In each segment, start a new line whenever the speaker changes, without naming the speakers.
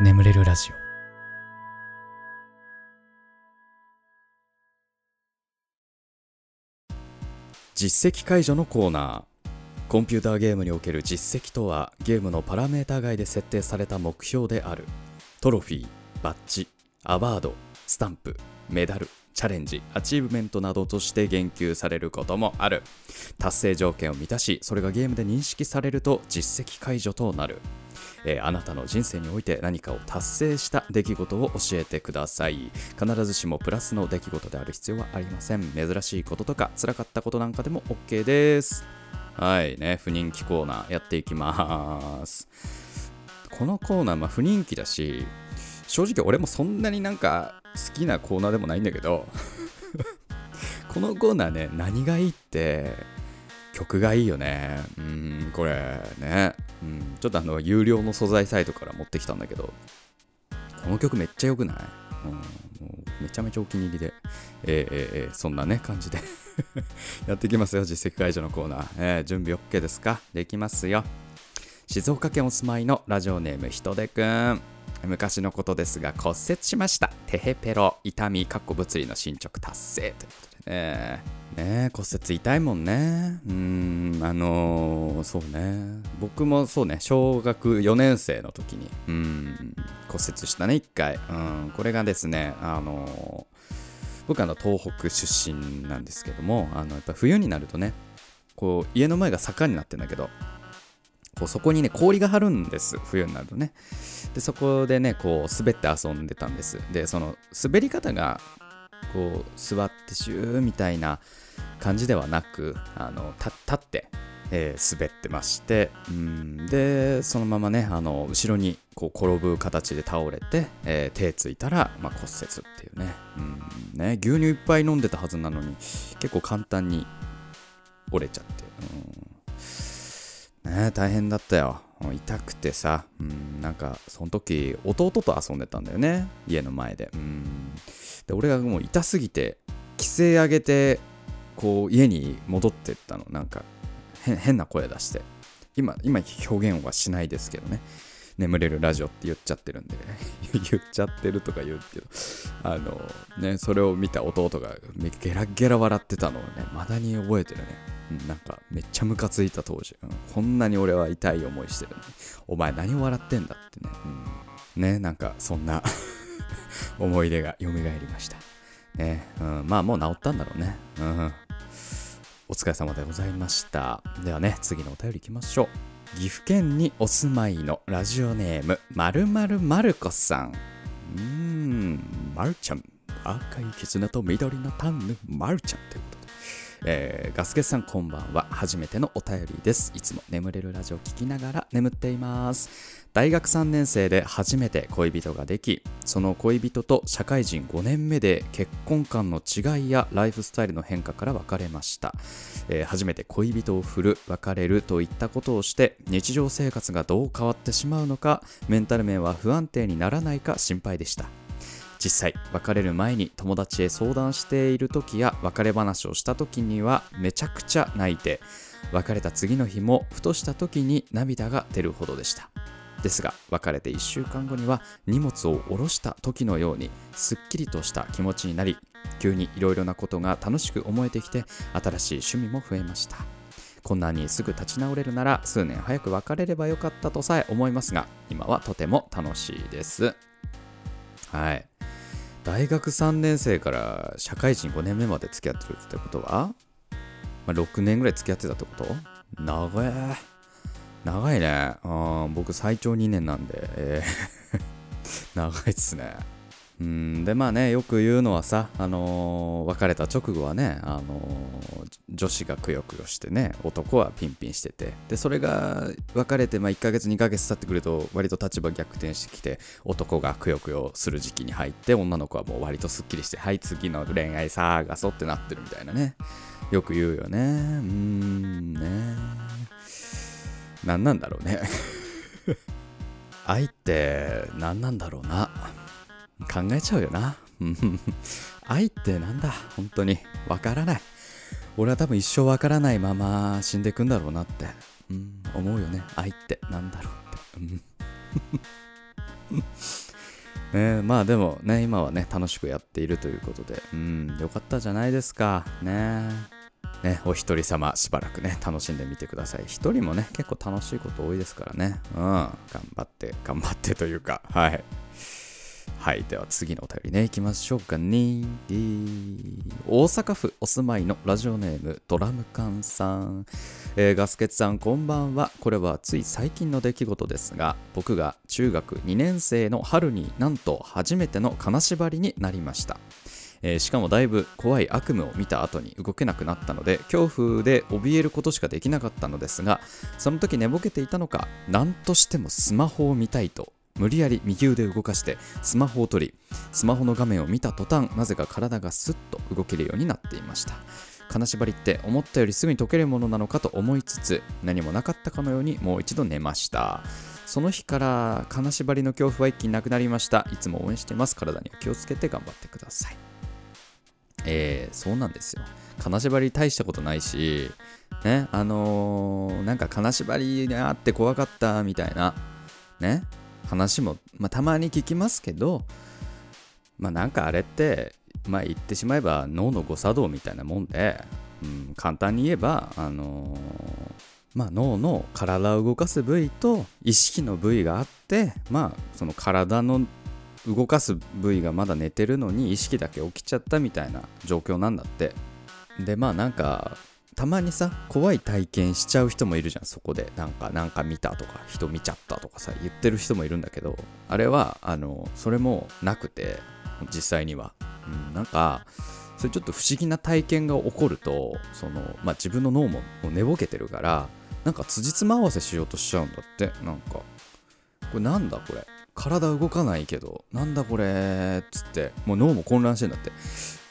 眠れるラジオ。実績解除のコーナー。コンピューターゲームにおける実績とはゲームのパラメータ外で設定された目標である。トロフィーバッジアワードスタンプメダルチャレンジアチーブメントなどとして言及されることもある。達成条件を満たしそれがゲームで認識されると実績解除となる。えーあなたの人生において何かを達成した出来事を教えてください。必ずしもプラスの出来事である必要はありません。珍しいこととか辛かったことなんかでも OK です。はいね。不人気コーナーやっていきます。このコーナーまあ不人気だし正直俺もそんなになんか好きなコーナーでもないんだけど このコーナーね何がいいって曲がいいよね。うんこれね、うん、ちょっとあの有料の素材サイトから持ってきたんだけどこの曲めっちゃ良くない、うん、もうめちゃめちゃお気に入りで、えーえーえーそんなね感じで。やっていきますよ実績解除のコーナー、えー準備 OK ですか？できますよ。静岡県お住まいのラジオネームひとでくん。昔のことですが骨折しました。テヘペロ。痛みかっこ物理の進捗達成。ということでね。ね骨折痛いもんね。うんあのーそうね。僕もそうね小学4年生の時にうん骨折したね一回。うんこれがですねあのー僕あの東北出身なんですけどもあのやっぱ冬になるとねこう家の前が坂になってんだけどこうそこにね氷が張るんです。冬になるとね。でそこでねこう滑って遊んでたんです。でその滑り方がこう座ってシューみたいな感じではなくあの立って、えー滑ってましてうんでそのままねあの後ろにこう転ぶ形で倒れて、えー手ついたら、まあ、骨折っていうね。うんね牛乳いっぱい飲んでたはずなのに結構簡単に折れちゃって、うん、ね大変だったよ。痛くてさ、うん、なんかその時弟と遊んでたんだよね。家の前で,、うん、で俺がもう痛すぎて規制上げてこう家に戻ってったの。なんか変な声出して。今今表現はしないですけどね。眠れるラジオって言っちゃってるんで。言っちゃってるとか言うけど。あのねそれを見た弟がゲラゲラ笑ってたのをねまだに覚えてるね。なんかめっちゃムカついた当時、うんこんなに俺は痛い思いしてるのに。お前何笑ってんだってね、うんねなんかそんな 思い出が蘇りました。ね、うん、まあもう治ったんだろうね。うん。お疲れ様でございました。ではね次のお便りいきましょう。岐阜県にお住まいのラジオネームまるまるまるこさん。うーんまるちゃん。赤い絆と緑のタンヌまるちゃんということで。えーガスケさんこんばんは。初めてのお便りです。いつも眠れるラジオ聞きながら眠っています。大学3年生で初めて恋人ができその恋人と社会人5年目で結婚観の違いやライフスタイルの変化から別れました、えー初めて恋人を振る別れるといったことをして日常生活がどう変わってしまうのかメンタル面は不安定にならないか心配でした。実際別れる前に友達へ相談している時や別れ話をした時にはめちゃくちゃ泣いて別れた次の日もふとした時に涙が出るほどでした。ですが別れて1週間後には荷物を下ろした時のようにすっきりとした気持ちになり急にいろいろなことが楽しく思えてきて新しい趣味も増えました。こんなにすぐ立ち直れるなら数年早く別れればよかったとさえ思いますが今はとても楽しいです。はい。大学3年生から社会人5年目まで付き合ってるってことは、まあ、6年ぐらい付き合ってたってこと？長い長いね。あ僕最長2年なんで、えー。長いっすね。うんでまあねよく言うのはさ、あのー別れた直後はね、あのー女子がくよくよしてね男はピンピンしてて。でそれが別れて、まあ、1ヶ月2ヶ月経ってくると割と立場逆転してきて男がくよくよする時期に入って女の子はもう割とすっきりしてはい次の恋愛探そうってなってるみたいなね。よく言うよね。うーんね。何なんだろうね。愛って何なんだろうな。考えちゃうよな。う ん愛ってなんだ。本当に。わからない。俺は多分一生わからないまま死んでいくんだろうなって、うん、思うよね。愛ってなんだろうって、うん。ねまあでもね今はね楽しくやっているということで。うん。よかったじゃないですか。ねねお一人様しばらくね楽しんでみてください一人もね結構楽しいこと多いですからねうん頑張って頑張ってというかはいはい。では次のお便りね、行きましょうかね。大阪府お住まいのラジオネームドラム缶さん。えー、ガスケツさん、こんばんは。これはつい最近の出来事ですが、僕が中学2年生の春になんと初めての金縛りになりました。えー、しかもだいぶ怖い悪夢を見た後に動けなくなったので恐怖で怯えることしかできなかったのですがその時寝ぼけていたのか何としてもスマホを見たいと無理やり右腕を動かしてスマホを取りスマホの画面を見た途端なぜか体がスッと動けるようになっていました。金縛りって思ったよりすぐに解けるものなのかと思いつつ何もなかったかのようにもう一度寝ました。その日から金縛りの恐怖は一気になくなりました。いつも応援してます。体には気をつけて頑張ってください。えー、そうなんですよ。金縛り大したことないしねあのー、なんか金縛りがあって怖かったみたいなね話も、まあ、たまに聞きますけど、まあなんかあれって、まあ言ってしまえば脳の誤作動みたいなもんで、うん、簡単に言えば、あのー、まあ、脳の体を動かす部位と意識の部位があってまあその体の動かす部位がまだ寝てるのに意識だけ起きちゃったみたいな状況なんだって。でまあなんかたまにさ怖い体験しちゃう人もいるじゃんそこで。なんかなんか見たとか人見ちゃったとかさ言ってる人もいるんだけどあれはあのそれもなくて実際には、うん、なんかそれちょっと不思議な体験が起こるとその、まあ、自分の脳も寝ぼけてるからなんか辻褄合わせしようとしちゃうんだってなんか。これなんだこれ？体動かないけどなんだこれっつってもう脳も混乱してんだって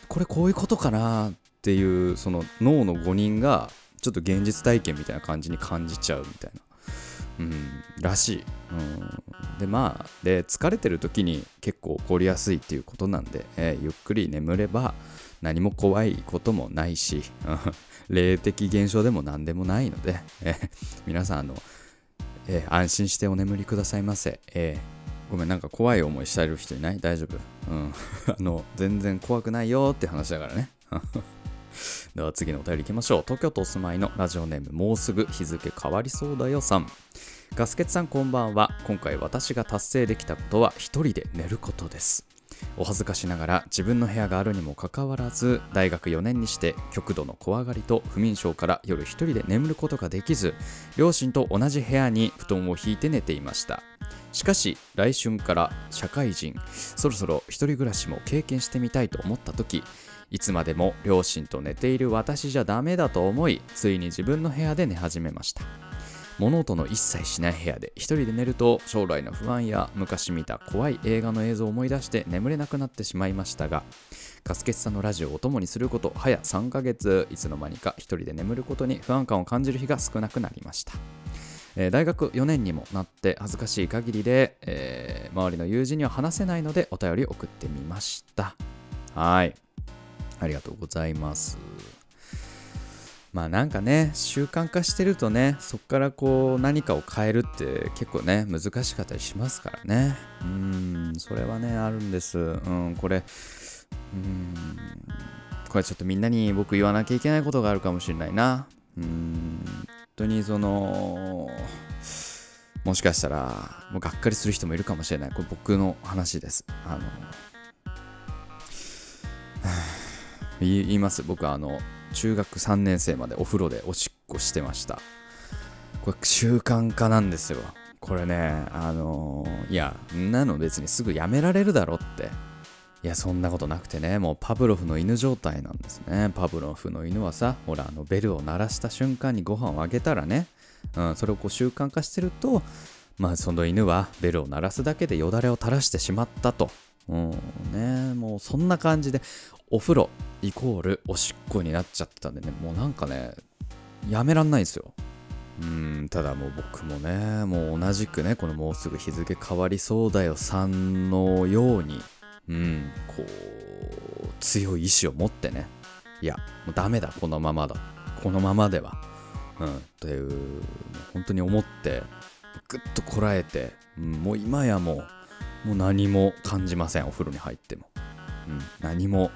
これこういうことかなっていうその脳の誤認がちょっと現実体験みたいな感じに感じちゃうみたいな。うん、らしい、うん。で、まあ、で、疲れてる時に結構起こりやすいっていうことなんで、えー、ゆっくり眠れば何も怖いこともないし、霊的現象でも何でもないので、えー、皆さん、あの、えー、安心してお眠りくださいませ。えごめん、なんか怖い思いしてる人いない？大丈夫？うん。あの、全然怖くないよって話だからね。では次のお便りいきましょう。東京都お住まいのラジオネームもうすぐ日付変わりそうだよさん。ガスケツさんこんばんは。今回私が達成できたことは一人で寝ることです。お恥ずかしながら自分の部屋があるにもかかわらず大学4年にして極度の怖がりと不眠症から夜一人で眠ることができず両親と同じ部屋に布団を引いて寝ていましたしかし来春から社会人そろそろ一人暮らしも経験してみたいと思った時いつまでも両親と寝ている私じゃダメだと思いついに自分の部屋で寝始めました。物音の一切しない部屋で一人で寝ると将来の不安や昔見た怖い映画の映像を思い出して眠れなくなってしまいましたがカスケツさんのラジオをお供にすること早3ヶ月いつの間にか一人で眠ることに不安感を感じる日が少なくなりました。えー、大学4年にもなって恥ずかしい限りで、えー、周りの友人には話せないのでお便り送ってみましたはいありがとうございます。まあなんかね、習慣化してるとね、そこからこう何かを変えるって結構ね、難しかったりしますからね。うん、それはね、あるんです。うん、これ、うん、これちょっとみんなに僕言わなきゃいけないことがあるかもしれないな。うん、当にその、もしかしたら、もうがっかりする人もいるかもしれない。これ僕の話です。あの、言います僕はあの中学3年生までお風呂でおしっこしてましたこれ習慣化なんですよこれねあの、いやんなの別にすぐやめられるだろっていやそんなことなくてねもうパブロフの犬状態なんですね。パブロフの犬はさほらあのベルを鳴らした瞬間にご飯をあげたらね、うん、それをこう習慣化してるとまあその犬はベルを鳴らすだけでよだれを垂らしてしまったと。うんねもうそんな感じでお風呂イコールおしっこになっちゃってたんでねもうなんかねやめらんないんですよ。うんただもう僕もねもう同じくねこのもうすぐ日付変わりそうだよさんのようにうん。こう強い意志を持ってね。いやもうダメだこのままだ。このままでは。うん。という本当に思ってぐっとこらえて、うん、もう今やもうもう何も感じませんお風呂に入っても、うん、何も、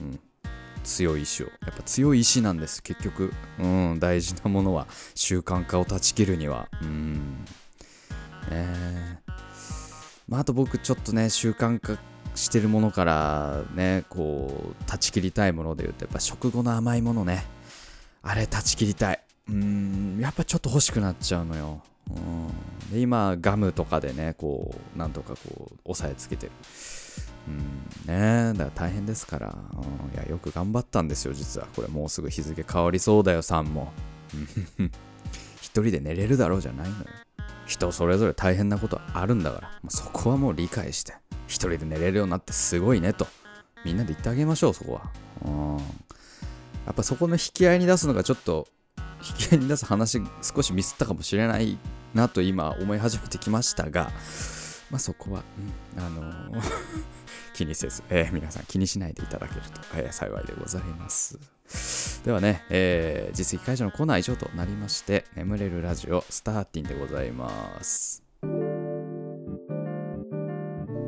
うん、強い意志を。やっぱ強い意志なんです結局、うん、大事なものは習慣化を断ち切るには。うん。え。ー、まああと僕ちょっとね習慣化してるものからねこう断ち切りたいもので言うとやっぱ食後の甘いものね。あれ断ち切りたい。うんやっぱちょっと欲しくなっちゃうのよ。うん。で今ガムとかでねこうなんとかこう押さえつけてる。うんねだから大変ですから、うん、いやよく頑張ったんですよ実は。これもうすぐ日付変わりそうだよさんも。一人で寝れるだろうじゃないのよ。人それぞれ大変なことあるんだから。そこはもう理解して。一人で寝れるようになってすごいねとみんなで言ってあげましょうそこはうんやっぱそこの引き合いに出すのがちょっと引き合いに出す話少しミスったかもしれないなと今思い始めてきましたが まあそこは、うん、あのー 気にせず、えー、皆さん気にしないでいただけると、えー、幸いでございます。ではね、えー、実績解除のコーナー以上となりまして、眠れるラジオスターティンでございます。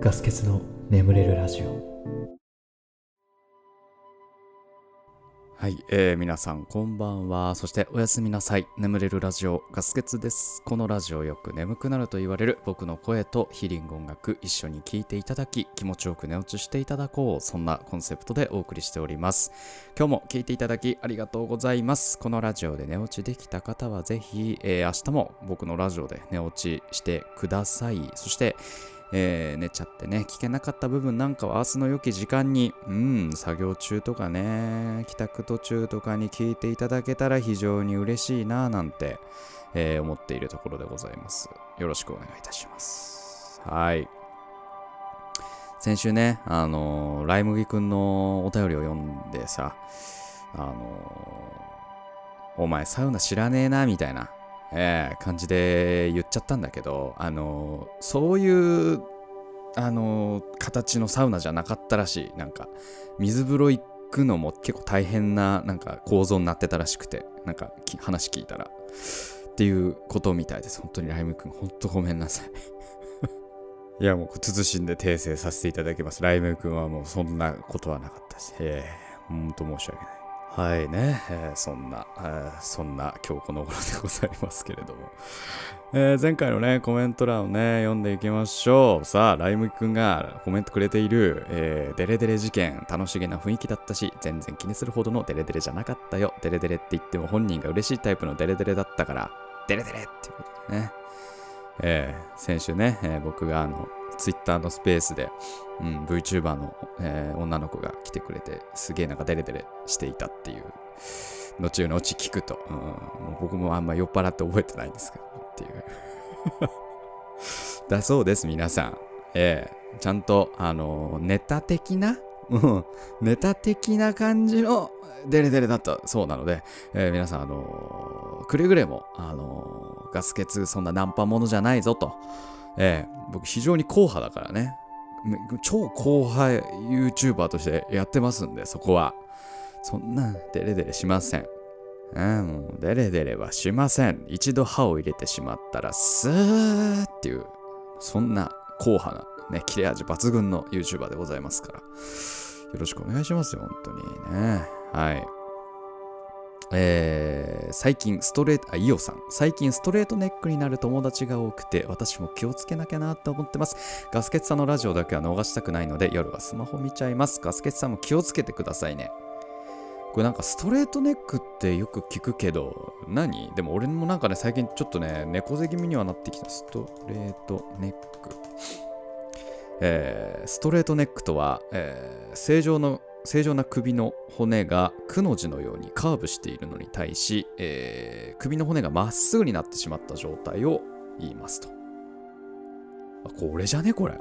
ガス欠の眠れるラジオ。はい、えー、皆さんこんばんは。そしておやすみなさい。眠れるラジオガスケツです。このラジオよく眠くなると言われる僕の声とヒーリング音楽一緒に聴いていただき気持ちよく寝落ちしていただこう。そんなコンセプトでお送りしております。今日も聴いていただきありがとうございます。このラジオで寝落ちできた方はぜひ、えー、明日も僕のラジオで寝落ちしてください。そしてえー、寝ちゃってね、聞けなかった部分なんかは明日の良き時間に、うん、作業中とかね、帰宅途中とかに聞いていただけたら非常に嬉しいななんて、えー、思っているところでございます。よろしくお願いいたします。はい。先週ね、あのー、ライ麦くんのお便りを読んでさ、あのー、お前サウナ知らねえな、みたいなえー、感じで言っちゃったんだけど、あのー、そういう、あのー、形のサウナじゃなかったらしい。なんか、水風呂行くのも結構大変な、なんか構造になってたらしくて、なんか話聞いたら。っていうことみたいです。本当にライム君、本当ごめんなさい。いや、もう、慎んで訂正させていただきます。ライム君はもうそんなことはなかったです。ええ、本当申し訳ない。はいね、えー、そんな、えー、そんな今日この頃でございますけれども、えー、前回のね、コメント欄をね、読んでいきましょう。さあ、ライムくんがコメントくれている、えー、デレデレ事件、楽しげな雰囲気だったし、全然気にするほどのデレデレじゃなかったよ。デレデレって言っても本人が嬉しいタイプのデレデレだったから、デレデレっていうことでね。えー、先週ね、え、僕があの、ツイッターのスペースで、うん、VTuber の、えー、女の子が来てくれて、すげえなんかデレデレしていたっていう、後々聞くと、うん、もう僕もあんま酔っ払って覚えてないんですけど、っていう。だそうです、皆さん。えー、ちゃんと、あのネタ的なうん、ネタ的な感じのデレデレだったそうなので、えー、皆さん、あのー、くれぐれも、あのー、ガス欠そんなナンパものじゃないぞと、えー、僕非常に硬派だからね、超硬派 YouTuber としてやってますんで、そこは。そんなデレデレしません。うん、もうデレデレはしません。一度歯を入れてしまったら、スーっていう、そんな硬派な、ね、切れ味抜群の YouTuber でございますから。よろしくお願いしますよ、本当にね。はい。えー、最近ストレート、あ、イオさん。最近ストレートネックになる友達が多くて、私も気をつけなきゃなって思ってます。ガスケツさんのラジオだけは逃したくないので、夜はスマホ見ちゃいます。ガスケツさんも気をつけてくださいね。これなんかストレートネックってよく聞くけど、何？でも俺もなんかね、最近ちょっとね、猫背気味にはなってきた。ストレートネック。えー、ストレートネックとは、えー、正常の正常な首の骨がくの字のようにカーブしているのに対し、えー、首の骨がまっすぐになってしまった状態を言いますと。あ、これじゃね？これ。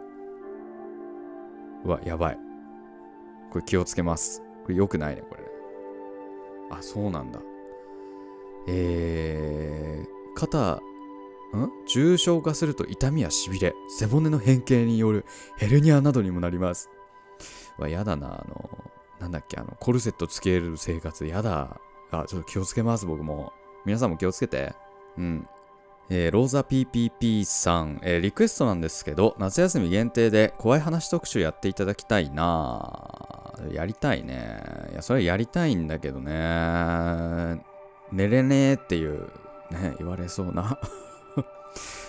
うわ、やばい。これ気をつけます。これ良くないね、これ。あ、そうなんだ。えー、肩、ん？重症化すると痛みやしびれ、背骨の変形によるヘルニアなどにもなります。わ、やだな、あの、なんだっけ、あの、コルセットつける生活、やだ。あ、ちょっと気をつけます、僕も。皆さんも気をつけて。うん。えーローザ PPP さん、えーリクエストなんですけど、夏休み限定で怖い話特集やっていただきたいなやりたいね。いや、それやりたいんだけどね。寝れねえっていう、ね、言われそうな。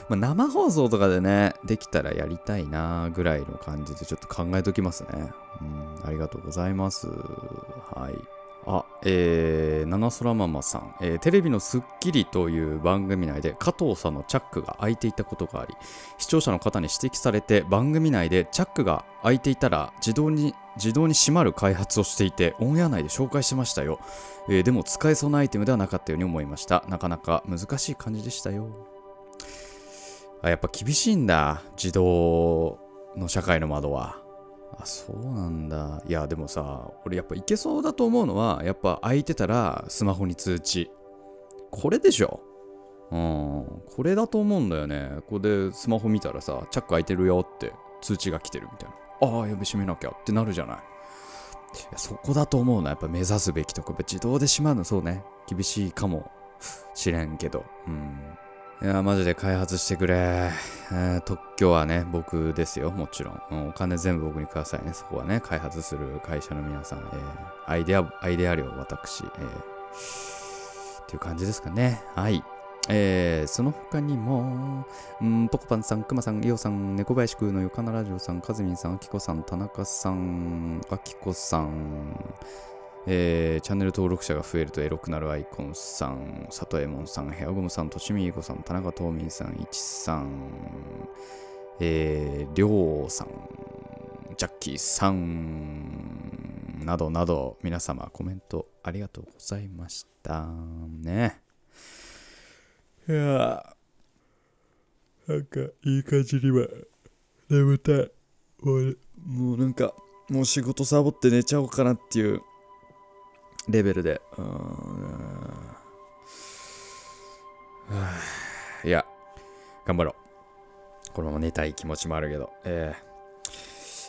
まあ生放送とかでね、できたらやりたいなぐらいの感じでちょっと考えときますね。うん、ありがとうございます。はい。あ、えー、七空ママさん、えーテレビのスッキリという番組内で加藤さんのチャックが開いていたことがあり、視聴者の方に指摘されて番組内でチャックが開いていたら自動に自動に閉まる開発をしていてオンエア内で紹介しましたよ、えーでも使えそうなアイテムではなかったように思いましたなかなか難しい感じでしたよあやっぱ厳しいんだ自動の社会の窓は。あそうなんだ。いやでもさ俺やっぱいけそうだと思うのはやっぱ開いてたらスマホに通知。これでしょ。うん。これだと思うんだよね。ここでスマホ見たらさチャック開いてるよって通知が来てるみたいな。ああやべ閉めなきゃってなるじゃない。そこだと思うな。やっぱ目指すべきとこ。っぱ自動で閉まるのそうね。厳しいかもしれんけど。うん。いやマジで開発してくれ、えー特許はね僕ですよ。もちろん、お金全部僕にくださいね。そこはね開発する会社の皆さん、えーアイデアアイデア量私、えーっていう感じですかね。はい。えーその他にも、うん、ポコパンさん、クマさん、イオさん、猫林くんのよかなラジオさん、カズミンさん、アキコさん、田中さん、アキコさん、えーチャンネル登録者が増えるとエロくなるアイコンさん、佐藤右衛門さん、ヘアゴムさん、としみいこさん、田中東民さん、いちさん、えー、りょうさん、ジャッキーさん、などなど、皆様コメントありがとうございました。ね。いやなんかいい感じには眠たい。俺もうなんか、もう仕事サボって寝ちゃおうかなっていうレベルで。うん いや、頑張ろう。このまま寝たい気持ちもあるけど。えー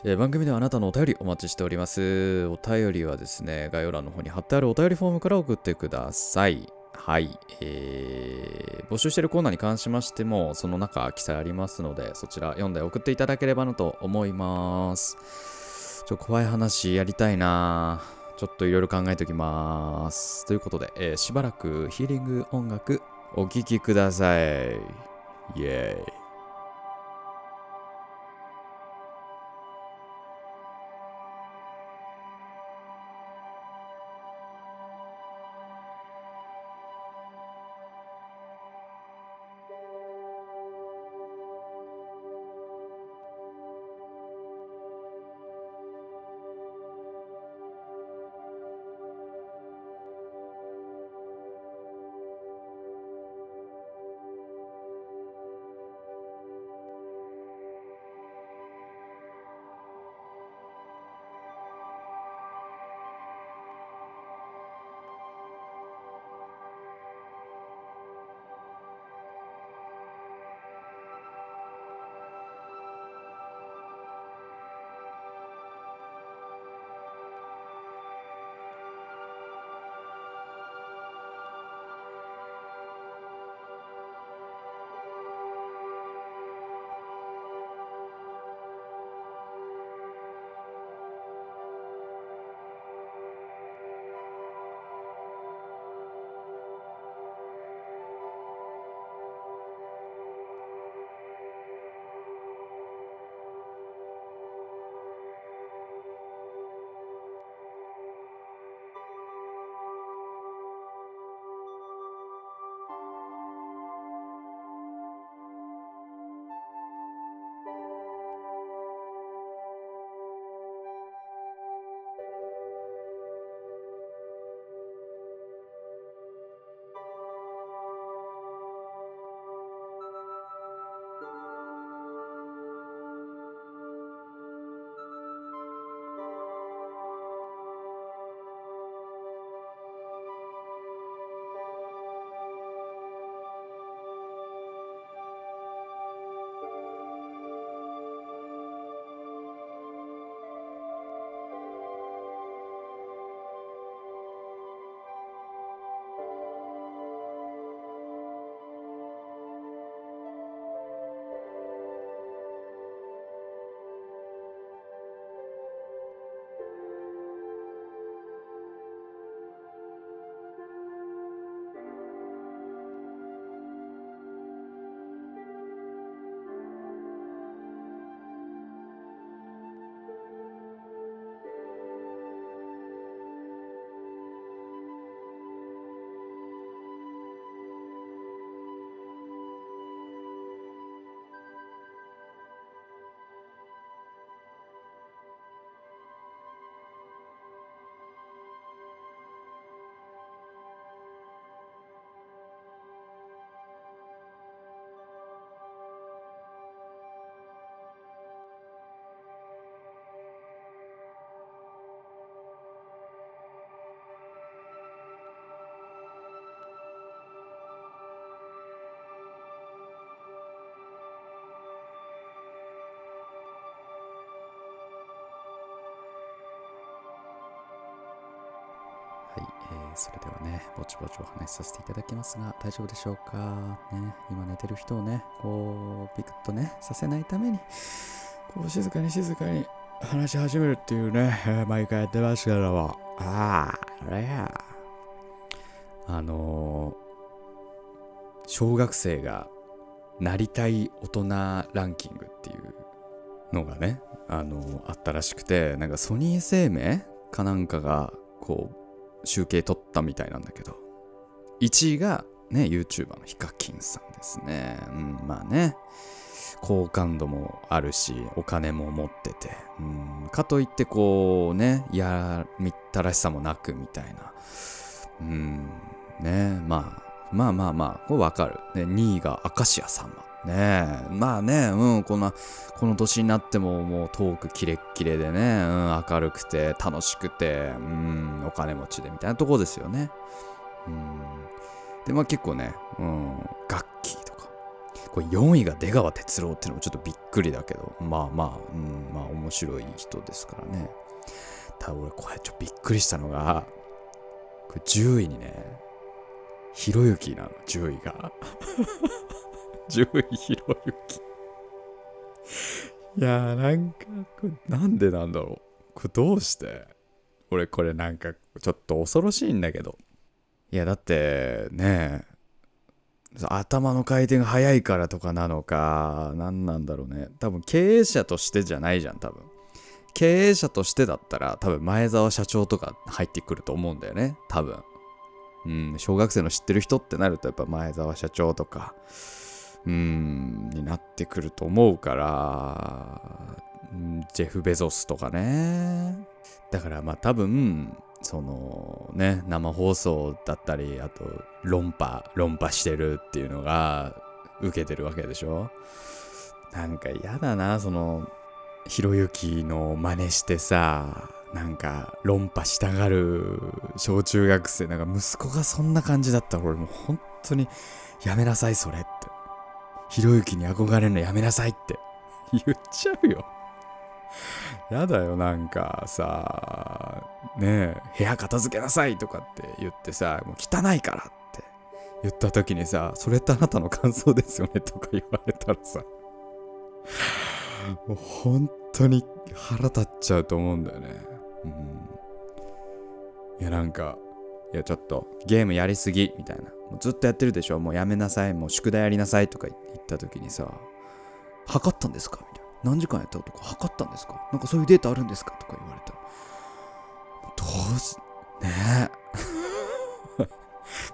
えー番組ではあなたのお便りお待ちしております。お便りはですね、概要欄の方に貼ってあるお便りフォームから送ってください。はい。えー募集しているコーナーに関しましても、その中記載ありますので、そちら読んで送っていただければなと思います。ちょ、怖い話やりたいなちょっといろいろ考えておきます。ということで、えーしばらくヒーリング音楽お聴きください。イエーイ。ー、それではね、ぼちぼちお話しさせていただきますが、大丈夫でしょうか？ね、今寝てる人をね、こう、ピクッとね、させないために、こう、静かに静かに話し始めるっていうね、えー、毎回やってますけども、ああ、あれや。あのー、小学生がなりたい大人ランキングっていうのがね、あのー、あったらしくて、なんかソニー生命かなんかが、こう、集計取ったみたいなんだけど、1位がね、YouTuber のヒカキンさんですね。うん、まあね。好感度もあるしお金も持ってて。うんかといってこうねやみったらしさもなくみたいな。うんね。まあまあまあまあこれわかる、ね、2位が明石家さんまねえまあねうんこんなこの年になってももうトークキレッキレでね、うん、明るくて楽しくてうんお金持ちでみたいなとこですよねうんでまあ結構ね、うん、楽器とかこれ4位が出川哲朗っていうのもちょっとびっくりだけど、まあまあ、うん、まあ面白い人ですからね。ただ俺これちょっとびっくりしたのが、これ10位にね、ひろゆきなの、10位が。10位ひろゆき。いやーなんか、これなんでなんだろう。これどうして？俺これなんかちょっと恐ろしいんだけど。いやだってね頭の回転が速いからとかなのか、何なんだろうね。多分経営者としてじゃないじゃん、多分。経営者としてだったら、多分前澤社長とか入ってくると思うんだよね、多分。うん、小学生の知ってる人ってなると、やっぱ前澤社長とか、うん、になってくると思うから、ジェフ・ベゾスとかね。だからまあ多分、そのね生放送だったりあと論破論破してるっていうのが受けてるわけでしょなんか嫌だなそのひろゆきの真似してさなんか論破したがる小中学生なんか息子がそんな感じだったら俺もう本当にやめなさいそれってひろゆきに憧れるのやめなさいって。言っちゃうよ。やだよ、なんかさ、ねえ、部屋片付けなさいとかって言ってさ、もう汚いからって。言った時にさ、それってあなたの感想ですよね？とか言われたらさ、もう本当に腹立っちゃうと思うんだよね。うん。いや、なんか、いや、ちょっとゲームやりすぎみたいな。もうずっとやってるでしょ？もうやめなさい。もう宿題やりなさいとか言った時にさ、測ったんですか？みたいな。何時間やったとか測ったんですか？なんかそういうデータあるんですか？とか言われたらどうすねえ。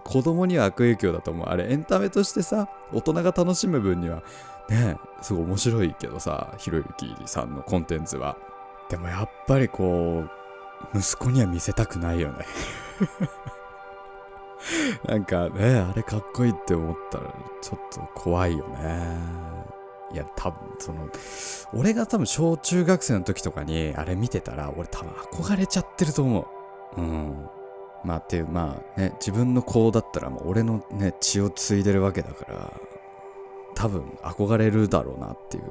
子供には悪影響だと思う。あれエンタメとしてさ大人が楽しむ分にはねえすごい面白いけどさひろゆきさんのコンテンツは。でもやっぱりこう息子には見せたくないよね なんかねあれかっこいいって思ったらちょっと怖いよねいや、多分その、俺が多分小中学生の時とかにあれ見てたら、俺多分憧れちゃってると思う。うん。まあっていう、まあね、自分の子だったらもう俺のね、血を継いでるわけだから、多分憧れるだろうなっていう。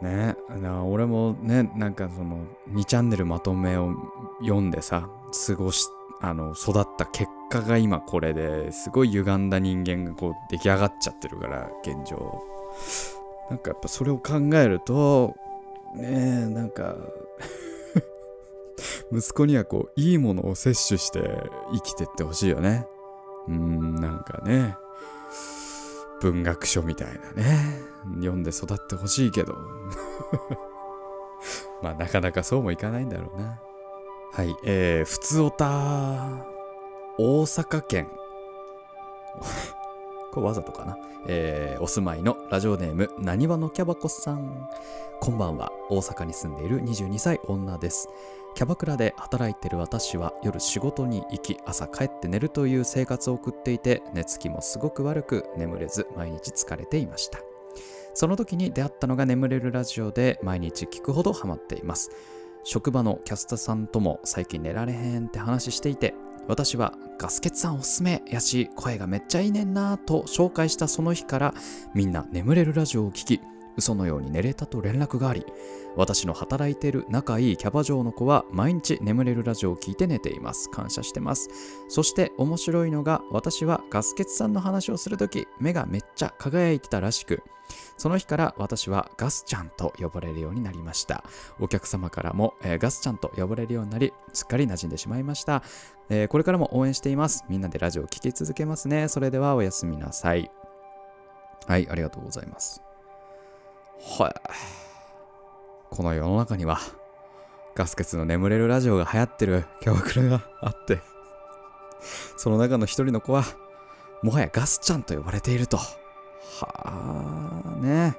ね、俺もね、なんかその2チャンネルまとめを読んでさ、過ごし、あの、育った結果が今これですごい歪んだ人間がこう出来上がっちゃってるから、現状。なんかやっぱそれを考えると、ねえ、なんか 息子にはこう、いいものを摂取して生きてってほしいよね。うん、なんかね、文学書みたいなね、読んで育ってほしいけど まあなかなかそうもいかないんだろうな。はい、えー、ふつおた、大阪県 これわざとかな。えー、お住まいのラジオネーム、なにわのキャバコさん。こんばんは。大阪に住んでいる22歳女です。キャバクラで働いてる私は夜仕事に行き朝帰って寝るという生活を送っていて寝つきもすごく悪く眠れず毎日疲れていましたその時に出会ったのが眠れるラジオで毎日聞くほどハマっています。職場のキャスターさんとも最近寝られへんって話していて私はガスケツさんおすすめやし声がめっちゃいいねんなと紹介したその日からみんな眠れるラジオを聴き嘘のように寝れたと連絡があり私の働いている仲いいキャバ嬢の子は毎日眠れるラジオを聞いて寝ています。感謝してます。そして面白いのが私はガスケツさんの話をするとき目がめっちゃ輝いてたらしくその日から私はガスちゃんと呼ばれるようになりました。お客様からも、えーガスちゃんと呼ばれるようになりすっかり馴染んでしまいました、えーこれからも応援しています。みんなでラジオを聴き続けますね。それではおやすみなさい。はいありがとうございます。はい。この世の中には、ガスケツの眠れるラジオが流行ってるキャバクラがあって、その中の一人の子は、もはやガスちゃんと呼ばれていると。はあ、ね。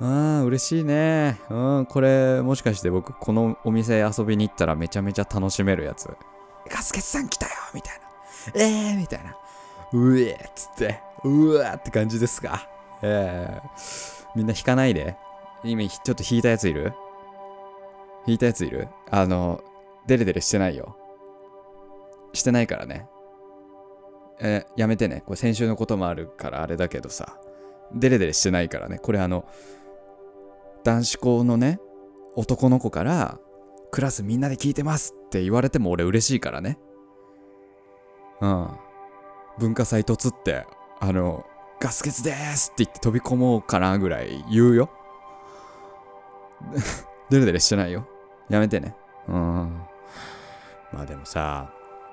ああ、嬉しいね。うん、これ、もしかして僕、このお店遊びに行ったらめちゃめちゃ楽しめるやつ。ガスケツさん来たよみたいな。ええー、みたいな。うえっつって、うわーって感じですか？ええみんな引かないで。今、ちょっと引いたやついる？引いたやついる？あの、デレデレしてないよ。してないからね。えやめてね。これ先週のこともあるからあれだけどさ。デレデレしてないからね。これあの、男子校のね、男の子から、クラスみんなで聞いてますって言われても俺嬉しいからね。うん。文化祭突って、あの、ガス欠でーすって言って飛び込もうかなぐらい言うよ。デレデレしてないよ。やめてね。うん。まあでもさ、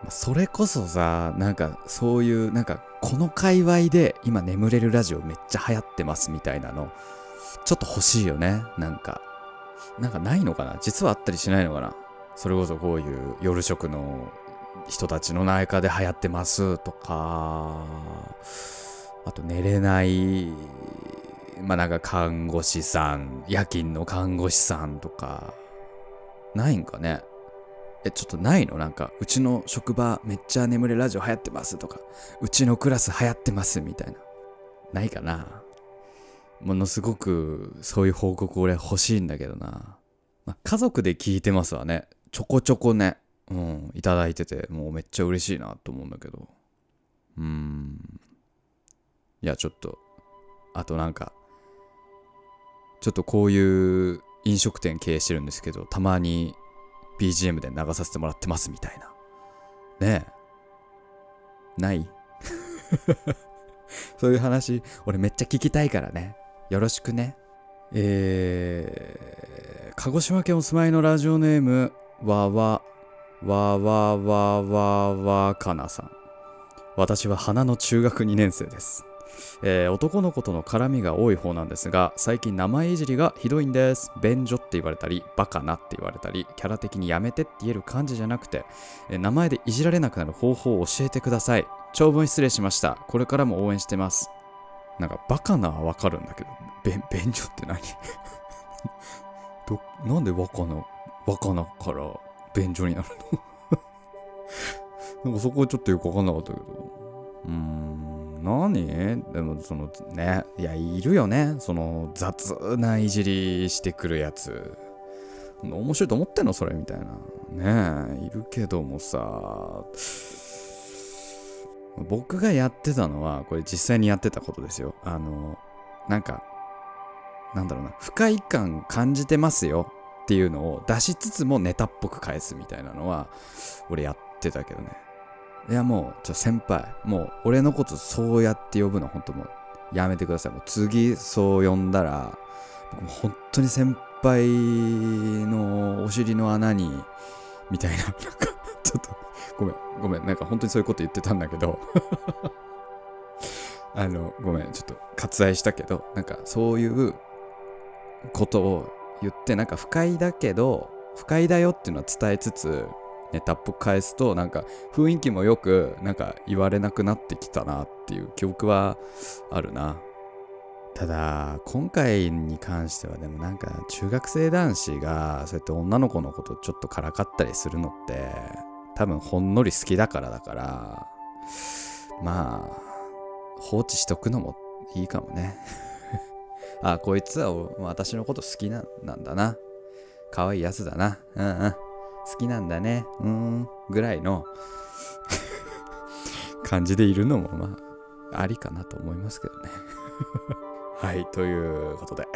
それこそさ、なんかそういう、なんかこの界隈で今眠れるラジオめっちゃ流行ってますみたいなの、ちょっと欲しいよね。なんか。なんかないのかな？実はあったりしないのかな？それこそこういう夜食の人たちの内科で流行ってますとか、あと寝れない、まあなんか看護師さん、夜勤の看護師さんとか、ないんかね？え、ちょっとないの？なんか、うちの職場めっちゃ眠れラジオ流行ってますとか、うちのクラス流行ってますみたいな。ないかな？ものすごくそういう報告俺欲しいんだけどな。まあ、家族で聞いてますわね。ちょこちょこね。うん、いただいてて、もうめっちゃ嬉しいなと思うんだけど。うーん。いや、ちょっと、あとなんか、ちょっとこういう飲食店経営してるんですけど、たまに BGM で流させてもらってますみたいな。ねえ。ない？そういう話、俺めっちゃ聞きたいからね。よろしくね。えー、鹿児島県お住まいのラジオネーム、わわ、わわわわわかなさん。私は花の中学2年生です。えー男の子との絡みが多い方なんですが最近名前いじりがひどいんです。便所って言われたりバカなって言われたりキャラ的にやめてって言える感じじゃなくて、えー名前でいじられなくなる方法を教えてください。長文失礼しました。これからも応援してます。なんかバカなはわかるんだけど便所って何？どなんでバカなバカなから便所になるの？なんかそこはちょっとよくわかんなかったけど。うーん。何？でもそのねいやいるよね。その雑ないじりしてくるやつ。面白いと思ってんの？それみたいな。ねえいるけどもさ。僕がやってたのはこれ実際にやってたことですよ。あのなんかなんだろうな。不快感感じてますよ。っていうのを出しつつもネタっぽく返すみたいなのは俺やってたけどね。いやもう、ちょ、先輩、もう、俺のことそうやって呼ぶの、本当もう、やめてください。もう、次、そう呼んだら、僕も本当に先輩のお尻の穴に、みたいな、なんか、ちょっと、ごめん、ごめん、なんか本当にそういうこと言ってたんだけど、あの、ごめん、ちょっと割愛したけど、なんか、そういうことを言って、なんか、不快だけど、不快だよっていうのは伝えつつ、ネタっぽく返すとなんか雰囲気もよくなんか言われなくなってきたなっていう記憶はあるな。ただ今回に関してはでもなんか中学生男子がそうやって女の子のことちょっとからかったりするのって多分ほんのり好きだからだからまあ放置しとくのもいいかもね。あこいつは私のこと好きななんだな。可愛いやつだな。うんうん。好きなんだね。うん。ぐらいの 感じでいるのもまあ、ありかなと思いますけどね。はい、ということで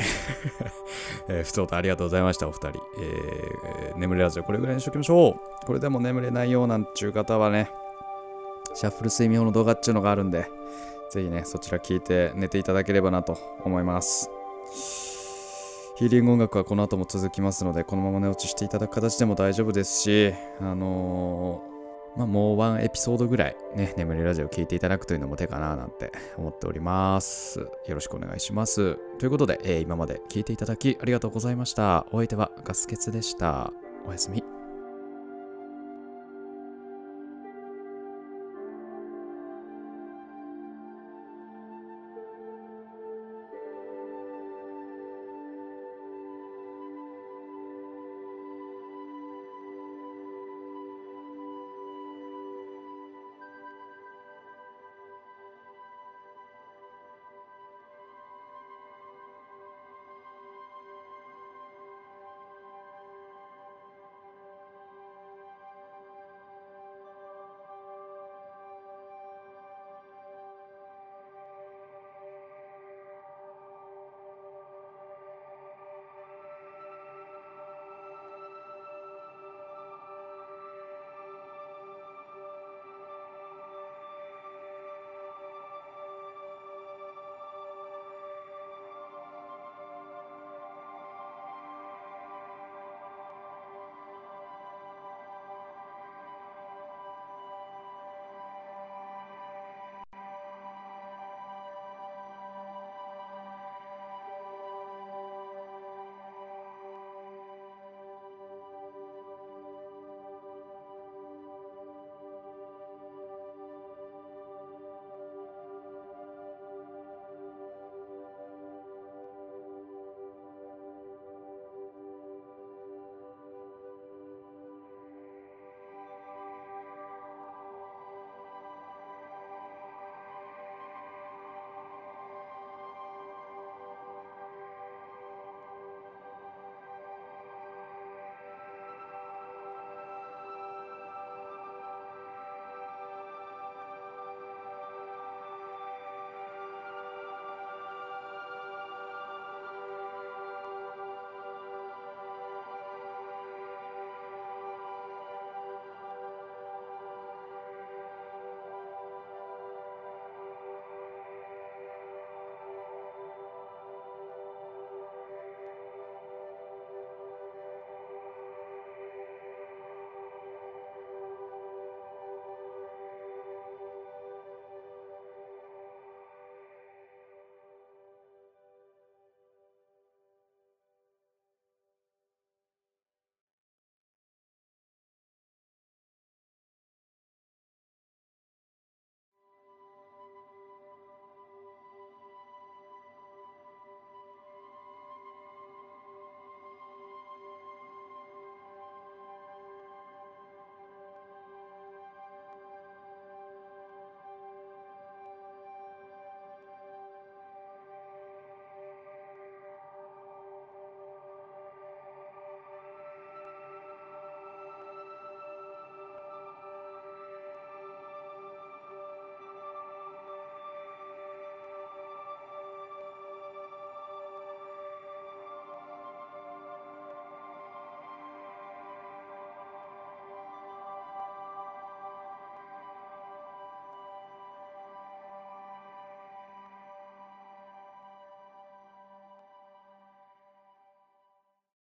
えー、ふつおたありがとうございました、お二人。えー、眠れラジオこれぐらいにしときましょう。これでも眠れないようなんちゅう方はね、シャッフル睡眠法の動画っちゅうのがあるんで、ぜひね、そちら聞いて寝ていただければなと思います。ヒーリング音楽はこの後も続きますので、このまま寝落ちしていただく形でも大丈夫ですし、あのー、まあ、もうワンエピソードぐらいね、眠りラジオ聴いていただくというのも手かななんて思っております。よろしくお願いします。ということで、えー、今まで聴いていただきありがとうございました。お相手はガスケツでした。おやすみ。